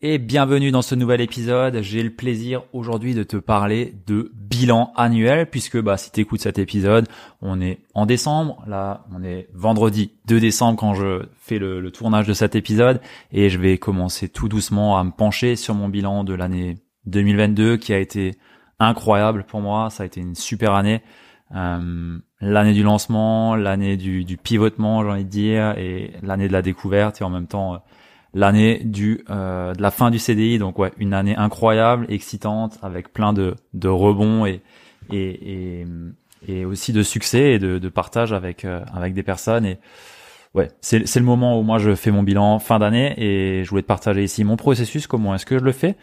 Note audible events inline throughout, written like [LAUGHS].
Et bienvenue dans ce nouvel épisode. J'ai le plaisir aujourd'hui de te parler de bilan annuel puisque bah si tu écoutes cet épisode, on est en décembre, là on est vendredi 2 décembre quand je fais le, tournage de cet épisode et je vais commencer tout doucement à me pencher sur mon bilan de l'année 2022 qui a été incroyable pour moi, ça a été une super année. Euh, l'année du lancement, l'année du, du pivotement, j'ai envie de dire, et l'année de la découverte et en même temps l'année du euh, de la fin du CDI donc ouais une année incroyable excitante avec plein de de rebonds et et et, et aussi de succès et de, de partage avec euh, avec des personnes. Et ouais c'est c'est le moment où moi je fais mon bilan fin d'année et je voulais te partager ici mon processus comment est-ce que je le fais.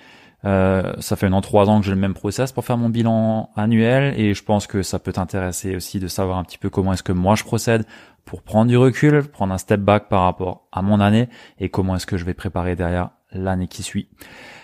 Euh, ça fait maintenant trois ans que j'ai le même process pour faire mon bilan annuel et je pense que ça peut t'intéresser aussi de savoir un petit peu comment est-ce que moi je procède pour prendre du recul, prendre un step back par rapport à mon année et comment est-ce que je vais préparer derrière l'année qui suit.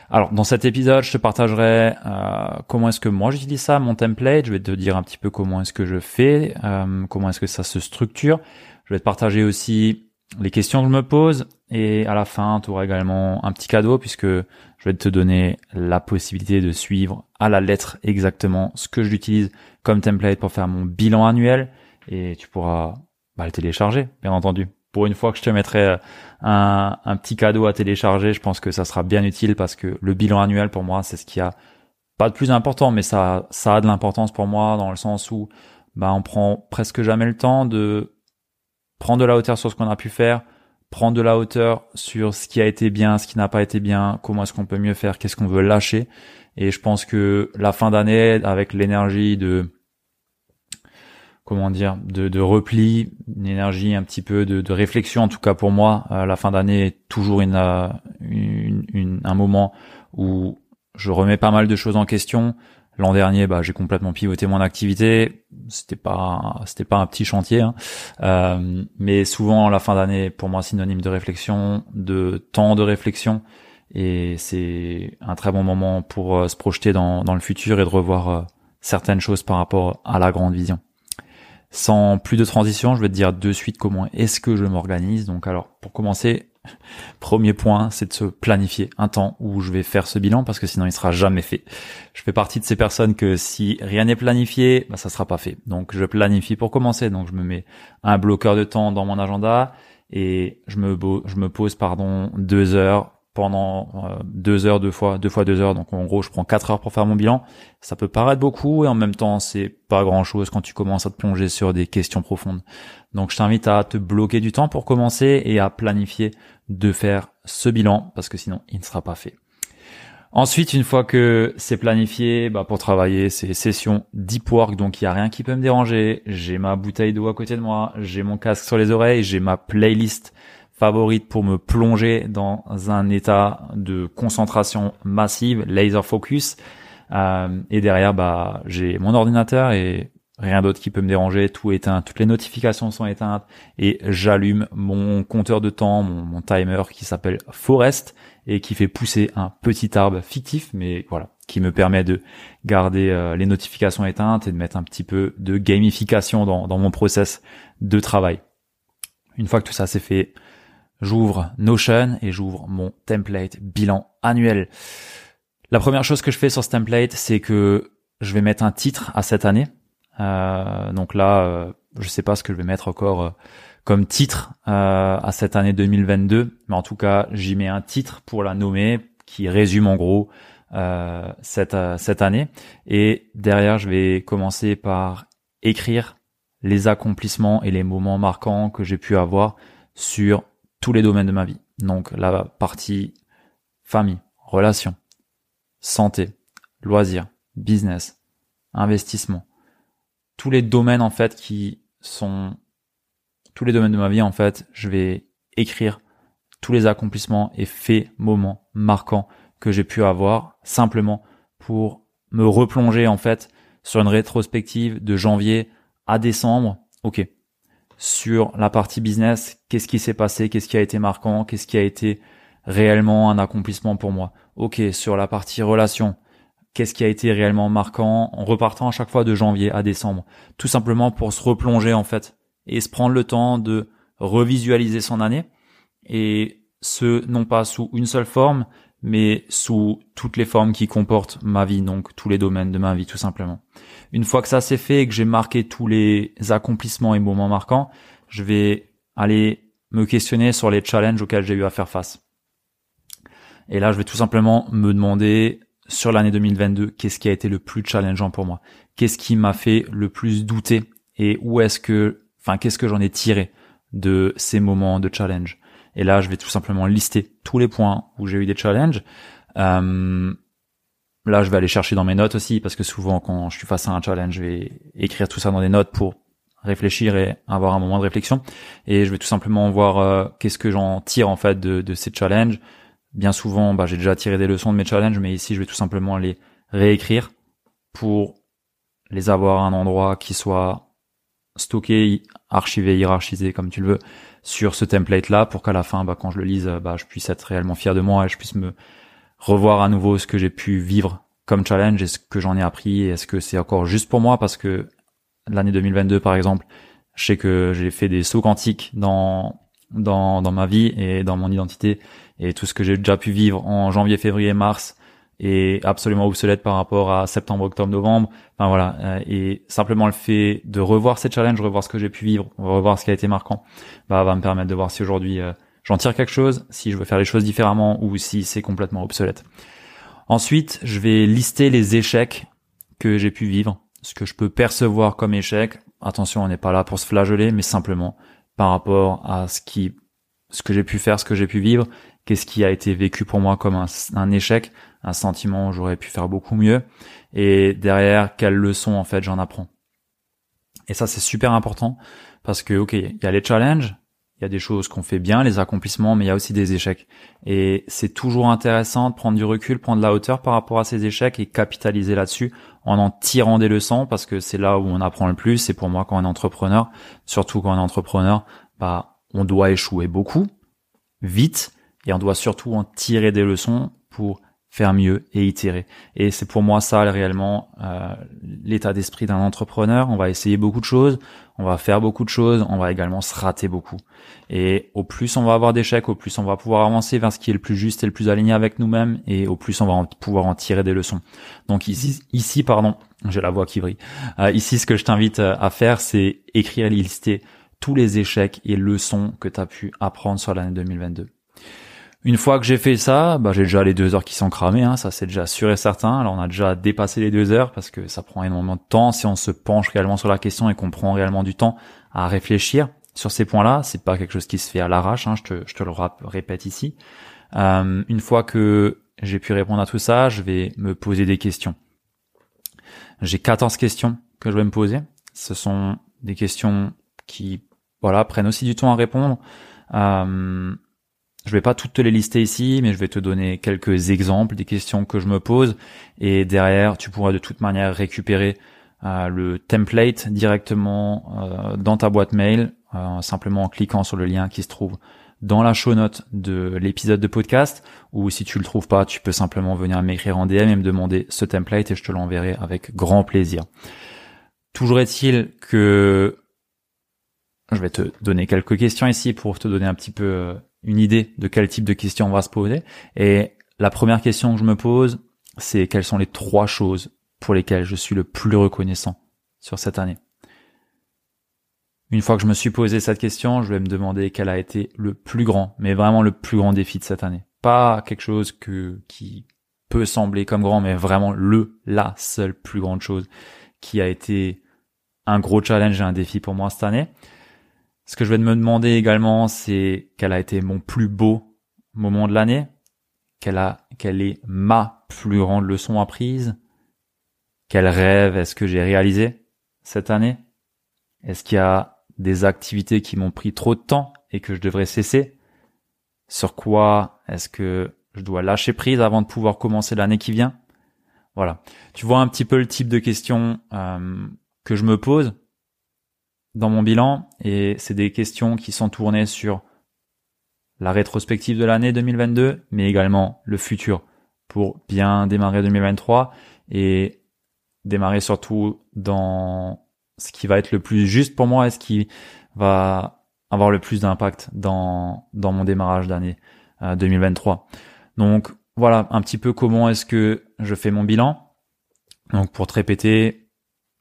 Alors dans cet épisode, je te partagerai euh, comment est-ce que moi j'utilise ça, mon template. Je vais te dire un petit peu comment est-ce que je fais, euh, comment est-ce que ça se structure. Je vais te partager aussi les questions que je me pose et à la fin, tu auras également un petit cadeau puisque je vais te donner la possibilité de suivre à la lettre exactement ce que j'utilise comme template pour faire mon bilan annuel et tu pourras bah, le télécharger, bien entendu. Pour une fois que je te mettrai euh, un, un petit cadeau à télécharger, je pense que ça sera bien utile parce que le bilan annuel pour moi, c'est ce qui a pas de plus important, mais ça, ça a de l'importance pour moi dans le sens où bah, on prend presque jamais le temps de prendre de la hauteur sur ce qu'on a pu faire, prendre de la hauteur sur ce qui a été bien, ce qui n'a pas été bien, comment est-ce qu'on peut mieux faire, qu'est-ce qu'on veut lâcher. Et je pense que la fin d'année, avec l'énergie de comment dire, de, de, repli, une énergie un petit peu de, de réflexion. En tout cas pour moi, euh, la fin d'année est toujours une, euh, une, une, un moment où je remets pas mal de choses en question. L'an dernier, bah, j'ai complètement pivoté mon activité. C'était pas, c'était pas un petit chantier, hein. euh, mais souvent la fin d'année, pour moi, synonyme de réflexion, de temps de réflexion, et c'est un très bon moment pour euh, se projeter dans, dans le futur et de revoir certaines choses par rapport à la grande vision. Sans plus de transition, je vais te dire de suite comment est-ce que je m'organise. Donc alors, pour commencer, [LAUGHS] premier point, c'est de se planifier un temps où je vais faire ce bilan parce que sinon il sera jamais fait. Je fais partie de ces personnes que si rien n'est planifié, bah, ça sera pas fait. Donc je planifie pour commencer. Donc je me mets un bloqueur de temps dans mon agenda et je me, je me pose pardon deux heures pendant euh, deux heures, deux fois, deux fois deux heures. Donc en gros, je prends quatre heures pour faire mon bilan. Ça peut paraître beaucoup et en même temps, c'est pas grand chose quand tu commences à te plonger sur des questions profondes. Donc je t'invite à te bloquer du temps pour commencer et à planifier de faire ce bilan parce que sinon, il ne sera pas fait. Ensuite, une fois que c'est planifié, bah pour travailler, c'est session deep work, donc il y a rien qui peut me déranger. J'ai ma bouteille d'eau à côté de moi, j'ai mon casque sur les oreilles, j'ai ma playlist favorite pour me plonger dans un état de concentration massive, laser focus. Euh, et derrière, bah, j'ai mon ordinateur et rien d'autre qui peut me déranger, tout éteint, toutes les notifications sont éteintes et j'allume mon compteur de temps, mon, timer qui s'appelle Forest et qui fait pousser un petit arbre fictif, mais voilà, qui me permet de garder euh, les notifications éteintes et de mettre un petit peu de gamification dans, dans mon process de travail. Une fois que tout ça c'est fait, j'ouvre Notion et j'ouvre mon template bilan annuel. La première chose que je fais sur ce template, c'est que je vais mettre un titre à cette année. Euh, donc là, euh, je sais pas ce que je vais mettre encore euh, comme titre euh, à cette année 2022, mais en tout cas, j'y mets un titre pour la nommer qui résume en gros cette cette année. Et derrière, je vais commencer par écrire les accomplissements et les moments marquants que j'ai pu avoir sur tous les domaines de ma vie. Donc la partie famille, relations, santé, loisirs, business, investissement. Tous les domaines en fait qui sont tous les domaines de ma vie en fait, je vais écrire tous les accomplissements et faits, moments marquants que j'ai pu avoir simplement pour me replonger en fait sur une rétrospective de janvier à décembre. Ok. Sur la partie business, qu'est-ce qui s'est passé, qu'est-ce qui a été marquant, qu'est-ce qui a été réellement un accomplissement pour moi? Ok. Sur la partie relation, qu'est-ce qui a été réellement marquant en repartant à chaque fois de janvier à décembre? Tout simplement pour se replonger en fait et se prendre le temps de revisualiser son année et ce non pas sous une seule forme mais sous toutes les formes qui comportent ma vie, donc tous les domaines de ma vie tout simplement. Une fois que ça c'est fait et que j'ai marqué tous les accomplissements et moments marquants, je vais aller me questionner sur les challenges auxquels j'ai eu à faire face. Et là, je vais tout simplement me demander sur l'année 2022, qu'est-ce qui a été le plus challengeant pour moi? Qu'est-ce qui m'a fait le plus douter? Et où est-ce que, enfin, qu'est-ce que j'en ai tiré de ces moments de challenge? Et là, je vais tout simplement lister tous les points où j'ai eu des challenges. Euh, là, je vais aller chercher dans mes notes aussi, parce que souvent, quand je suis face à un challenge, je vais écrire tout ça dans des notes pour réfléchir et avoir un moment de réflexion. Et je vais tout simplement voir euh, qu'est-ce que j'en tire en fait de, de ces challenges bien souvent, bah, j'ai déjà tiré des leçons de mes challenges, mais ici, je vais tout simplement les réécrire pour les avoir à un endroit qui soit stocké, archivé, hiérarchisé, comme tu le veux, sur ce template-là, pour qu'à la fin, bah, quand je le lise, bah, je puisse être réellement fier de moi et je puisse me revoir à nouveau ce que j'ai pu vivre comme challenge et ce que j'en ai appris et est-ce que c'est encore juste pour moi? Parce que l'année 2022, par exemple, je sais que j'ai fait des sauts quantiques dans dans, dans ma vie et dans mon identité et tout ce que j'ai déjà pu vivre en janvier, février, mars est absolument obsolète par rapport à septembre, octobre, novembre. Enfin voilà, euh, et simplement le fait de revoir ces challenges, revoir ce que j'ai pu vivre, revoir ce qui a été marquant, bah, va me permettre de voir si aujourd'hui euh, j'en tire quelque chose, si je veux faire les choses différemment ou si c'est complètement obsolète. Ensuite, je vais lister les échecs que j'ai pu vivre, ce que je peux percevoir comme échec. Attention, on n'est pas là pour se flageller, mais simplement par rapport à ce qui, ce que j'ai pu faire, ce que j'ai pu vivre, qu'est-ce qui a été vécu pour moi comme un, échec, un sentiment où j'aurais pu faire beaucoup mieux, et derrière quelles leçons en fait j'en apprends. Et ça c'est super important parce que ok, il y a les challenges, il y a des choses qu'on fait bien, les accomplissements, mais il y a aussi des échecs. Et c'est toujours intéressant de prendre du recul, prendre de la hauteur par rapport à ces échecs et capitaliser là-dessus en en tirant des leçons parce que c'est là où on apprend le plus. C'est pour moi quand on est entrepreneur, surtout quand on est entrepreneur, bah, on doit échouer beaucoup, vite, et on doit surtout en tirer des leçons pour faire mieux et itérer. Et c'est pour moi ça réellement euh, l'état d'esprit d'un entrepreneur. On va essayer beaucoup de choses, on va faire beaucoup de choses, on va également se rater beaucoup. Et au plus on va avoir d'échecs, au plus on va pouvoir avancer vers ce qui est le plus juste et le plus aligné avec nous-mêmes, et au plus on va pouvoir en tirer des leçons. Donc ici, ici pardon, j'ai la voix qui brille. Euh, ici, ce que je t'invite euh, à faire, c'est écrire et lister tous les échecs et leçons que tu as pu apprendre sur l'année 2022. Une fois que j'ai fait ça, bah, j'ai déjà les deux heures qui sont cramées, hein, ça c'est déjà sûr et certain. Alors on a déjà dépassé les deux heures parce que ça prend énormément de temps si on se penche réellement sur la question et qu'on prend réellement du temps à réfléchir sur ces points-là. C'est pas quelque chose qui se fait à l'arrache, hein, je, te, je te le répète ici. Euh, une fois que j'ai pu répondre à tout ça, je vais me poser des questions. J'ai 14 questions que je vais me poser. Ce sont des questions qui voilà prennent aussi du temps à répondre. Euh, je vais pas toutes te les lister ici, mais je vais te donner quelques exemples des questions que je me pose. Et derrière, tu pourras de toute manière récupérer euh, le template directement euh, dans ta boîte mail, euh, simplement en cliquant sur le lien qui se trouve dans la show note de l'épisode de podcast. Ou si tu le trouves pas, tu peux simplement venir m'écrire en DM et me demander ce template et je te l'enverrai avec grand plaisir. Toujours est-il que je vais te donner quelques questions ici pour te donner un petit peu une idée de quel type de questions on va se poser. Et la première question que je me pose, c'est quelles sont les trois choses pour lesquelles je suis le plus reconnaissant sur cette année? Une fois que je me suis posé cette question, je vais me demander quel a été le plus grand, mais vraiment le plus grand défi de cette année. Pas quelque chose que, qui peut sembler comme grand, mais vraiment le, la seule plus grande chose qui a été un gros challenge et un défi pour moi cette année. Ce que je vais me demander également, c'est quel a été mon plus beau moment de l'année, quelle, a, quelle est ma plus grande leçon apprise, quel rêve est-ce que j'ai réalisé cette année, est-ce qu'il y a des activités qui m'ont pris trop de temps et que je devrais cesser, Sur quoi est-ce que je dois lâcher prise avant de pouvoir commencer l'année qui vient? Voilà. Tu vois un petit peu le type de questions euh, que je me pose dans mon bilan et c'est des questions qui sont tournées sur la rétrospective de l'année 2022, mais également le futur pour bien démarrer 2023 et démarrer surtout dans ce qui va être le plus juste pour moi et ce qui va avoir le plus d'impact dans, dans mon démarrage d'année 2023. Euh, Donc voilà un petit peu comment est-ce que je fais mon bilan. Donc pour te répéter,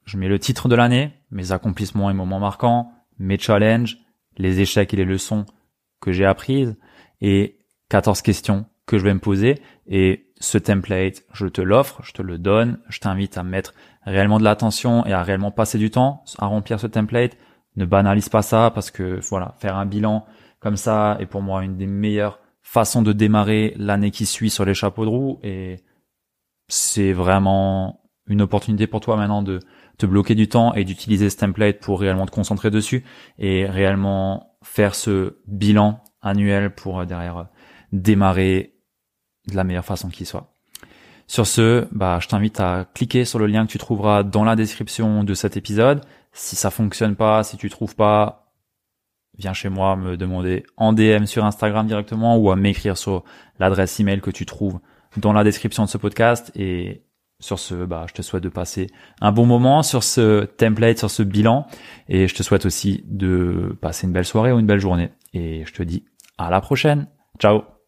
je mets le titre de l'année, mes accomplissements et moments marquants, mes challenges, les échecs et les leçons que j'ai apprises et 14 questions que je vais me poser et ce template, je te l'offre, je te le donne, je t'invite à mettre réellement de l'attention et à réellement passer du temps à remplir ce template. Ne banalise pas ça parce que voilà, faire un bilan comme ça est pour moi une des meilleures façons de démarrer l'année qui suit sur les chapeaux de roue et c'est vraiment une opportunité pour toi maintenant de te bloquer du temps et d'utiliser ce template pour réellement te concentrer dessus et réellement faire ce bilan annuel pour euh, derrière euh, démarrer de la meilleure façon qui soit. Sur ce, bah, je t'invite à cliquer sur le lien que tu trouveras dans la description de cet épisode. Si ça fonctionne pas, si tu trouves pas, viens chez moi me demander en DM sur Instagram directement ou à m'écrire sur l'adresse email que tu trouves dans la description de ce podcast et sur ce, bah, je te souhaite de passer un bon moment sur ce template, sur ce bilan, et je te souhaite aussi de passer une belle soirée ou une belle journée. Et je te dis à la prochaine. Ciao